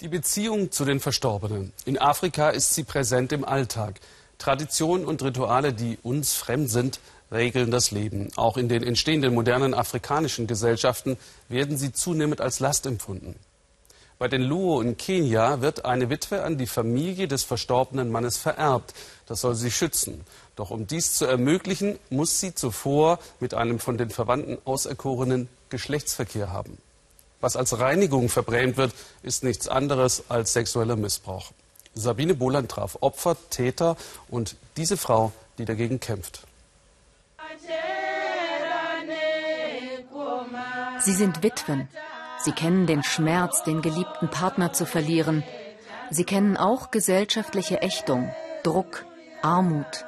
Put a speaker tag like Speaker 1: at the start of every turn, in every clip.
Speaker 1: Die Beziehung zu den Verstorbenen. In Afrika ist sie präsent im Alltag. Traditionen und Rituale, die uns fremd sind, regeln das Leben. Auch in den entstehenden modernen afrikanischen Gesellschaften werden sie zunehmend als Last empfunden. Bei den Luo in Kenia wird eine Witwe an die Familie des verstorbenen Mannes vererbt. Das soll sie schützen. Doch um dies zu ermöglichen, muss sie zuvor mit einem von den Verwandten auserkorenen Geschlechtsverkehr haben. Was als Reinigung verbrämt wird, ist nichts anderes als sexueller Missbrauch. Sabine Boland traf Opfer, Täter und diese Frau, die dagegen kämpft.
Speaker 2: Sie sind Witwen. Sie kennen den Schmerz, den geliebten Partner zu verlieren. Sie kennen auch gesellschaftliche Ächtung, Druck, Armut.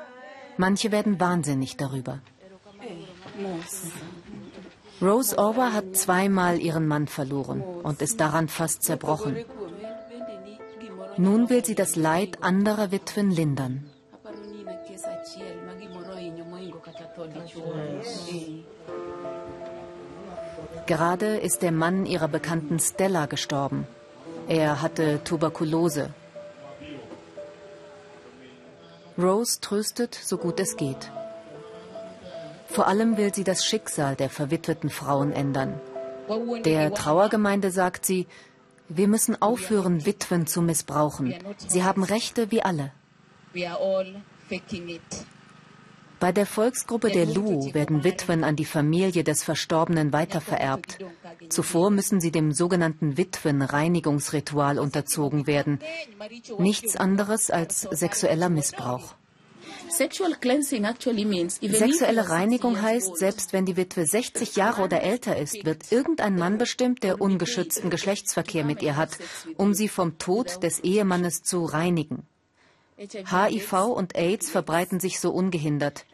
Speaker 2: Manche werden wahnsinnig darüber. Rose Orwa hat zweimal ihren Mann verloren und ist daran fast zerbrochen. Nun will sie das Leid anderer Witwen lindern. Gerade ist der Mann ihrer Bekannten Stella gestorben. Er hatte Tuberkulose. Rose tröstet, so gut es geht. Vor allem will sie das Schicksal der verwitweten Frauen ändern. Der Trauergemeinde sagt sie, wir müssen aufhören, Witwen zu missbrauchen. Sie haben Rechte wie alle. Bei der Volksgruppe der Lu werden Witwen an die Familie des Verstorbenen weitervererbt. Zuvor müssen sie dem sogenannten Witwenreinigungsritual unterzogen werden. Nichts anderes als sexueller Missbrauch. Sexuelle Reinigung heißt, selbst wenn die Witwe 60 Jahre oder älter ist, wird irgendein Mann bestimmt, der ungeschützten Geschlechtsverkehr mit ihr hat, um sie vom Tod des Ehemannes zu reinigen. HIV und AIDS verbreiten sich so ungehindert.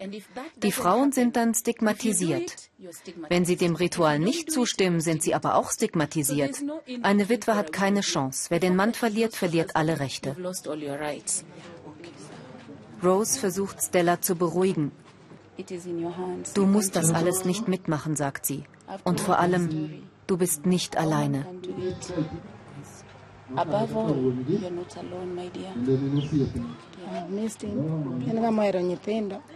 Speaker 2: Die Frauen sind dann stigmatisiert. Wenn sie dem Ritual nicht zustimmen, sind sie aber auch stigmatisiert. Eine Witwe hat keine Chance. Wer den Mann verliert, verliert alle Rechte. Rose versucht Stella zu beruhigen. Du musst das alles nicht mitmachen, sagt sie. Und vor allem, du bist nicht alleine.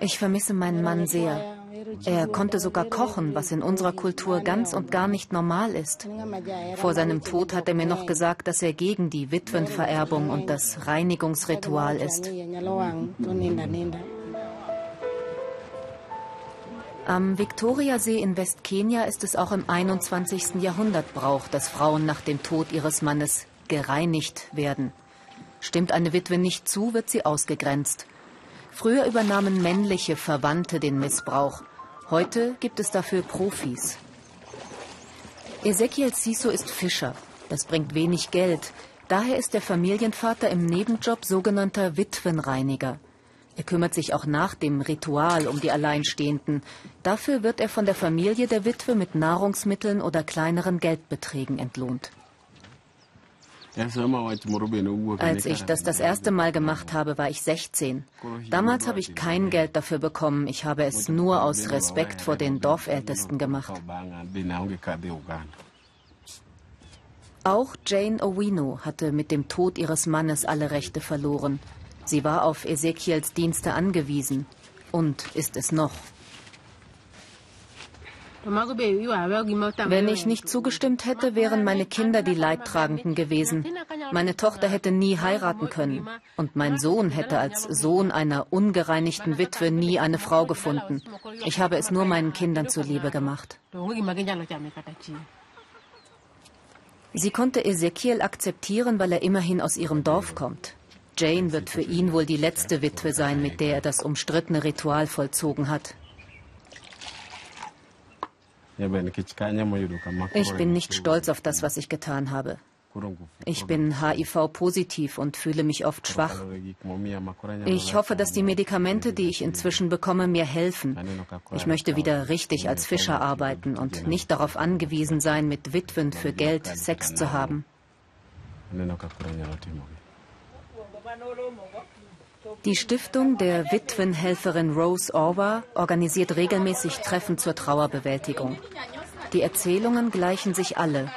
Speaker 2: Ich vermisse meinen Mann sehr. Er konnte sogar kochen, was in unserer Kultur ganz und gar nicht normal ist. Vor seinem Tod hat er mir noch gesagt, dass er gegen die Witwenvererbung und das Reinigungsritual ist. Am Viktoriasee in Westkenia ist es auch im 21. Jahrhundert Brauch, dass Frauen nach dem Tod ihres Mannes gereinigt werden. Stimmt eine Witwe nicht zu, wird sie ausgegrenzt. Früher übernahmen männliche Verwandte den Missbrauch. Heute gibt es dafür Profis. Ezekiel Siso ist Fischer. Das bringt wenig Geld. Daher ist der Familienvater im Nebenjob sogenannter Witwenreiniger. Er kümmert sich auch nach dem Ritual um die Alleinstehenden. Dafür wird er von der Familie der Witwe mit Nahrungsmitteln oder kleineren Geldbeträgen entlohnt. Als ich das das erste Mal gemacht habe, war ich 16. Damals habe ich kein Geld dafür bekommen. Ich habe es nur aus Respekt vor den Dorfältesten gemacht. Auch Jane Owino hatte mit dem Tod ihres Mannes alle Rechte verloren. Sie war auf Ezekiels Dienste angewiesen und ist es noch. Wenn ich nicht zugestimmt hätte, wären meine Kinder die Leidtragenden gewesen. Meine Tochter hätte nie heiraten können. Und mein Sohn hätte als Sohn einer ungereinigten Witwe nie eine Frau gefunden. Ich habe es nur meinen Kindern zuliebe gemacht. Sie konnte Ezekiel akzeptieren, weil er immerhin aus ihrem Dorf kommt. Jane wird für ihn wohl die letzte Witwe sein, mit der er das umstrittene Ritual vollzogen hat. Ich bin nicht stolz auf das, was ich getan habe. Ich bin HIV-positiv und fühle mich oft schwach. Ich hoffe, dass die Medikamente, die ich inzwischen bekomme, mir helfen. Ich möchte wieder richtig als Fischer arbeiten und nicht darauf angewiesen sein, mit Witwen für Geld Sex zu haben. Die Stiftung der Witwenhelferin Rose Orwa organisiert regelmäßig Treffen zur Trauerbewältigung. Die Erzählungen gleichen sich alle.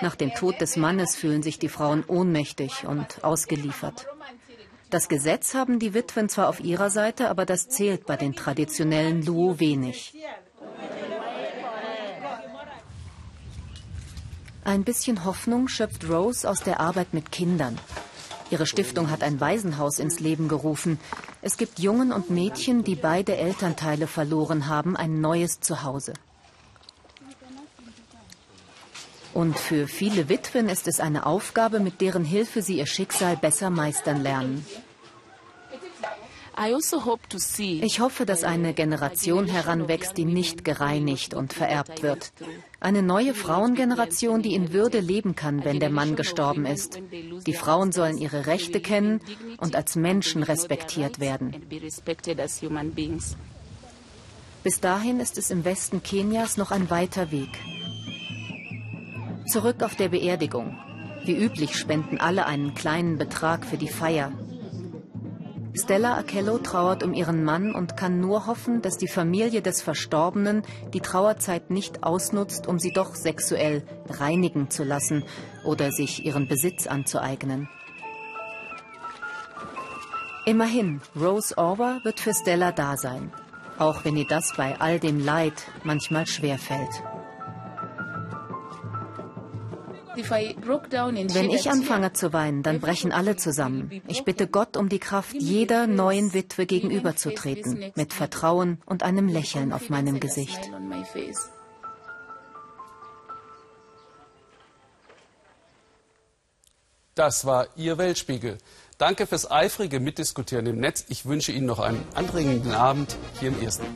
Speaker 2: Nach dem Tod des Mannes fühlen sich die Frauen ohnmächtig und ausgeliefert. Das Gesetz haben die Witwen zwar auf ihrer Seite, aber das zählt bei den traditionellen Luo wenig. Ein bisschen Hoffnung schöpft Rose aus der Arbeit mit Kindern. Ihre Stiftung hat ein Waisenhaus ins Leben gerufen. Es gibt Jungen und Mädchen, die beide Elternteile verloren haben, ein neues Zuhause. Und für viele Witwen ist es eine Aufgabe, mit deren Hilfe sie ihr Schicksal besser meistern lernen. Also ich hoffe, dass eine Generation heranwächst, die nicht gereinigt und vererbt wird. Eine neue Frauengeneration, die in Würde leben kann, wenn der Mann gestorben ist. Die Frauen sollen ihre Rechte kennen und als Menschen respektiert werden. Bis dahin ist es im Westen Kenias noch ein weiter Weg. Zurück auf der Beerdigung. Wie üblich spenden alle einen kleinen Betrag für die Feier. Stella Akello trauert um ihren Mann und kann nur hoffen, dass die Familie des Verstorbenen die Trauerzeit nicht ausnutzt, um sie doch sexuell reinigen zu lassen oder sich ihren Besitz anzueignen. Immerhin, Rose Orwer wird für Stella da sein, auch wenn ihr das bei all dem Leid manchmal schwerfällt. Wenn ich anfange zu weinen, dann brechen alle zusammen. Ich bitte Gott um die Kraft, jeder neuen Witwe gegenüberzutreten, mit Vertrauen und einem Lächeln auf meinem Gesicht.
Speaker 1: Das war Ihr Weltspiegel. Danke fürs eifrige Mitdiskutieren im Netz. Ich wünsche Ihnen noch einen anregenden Abend hier im Ersten.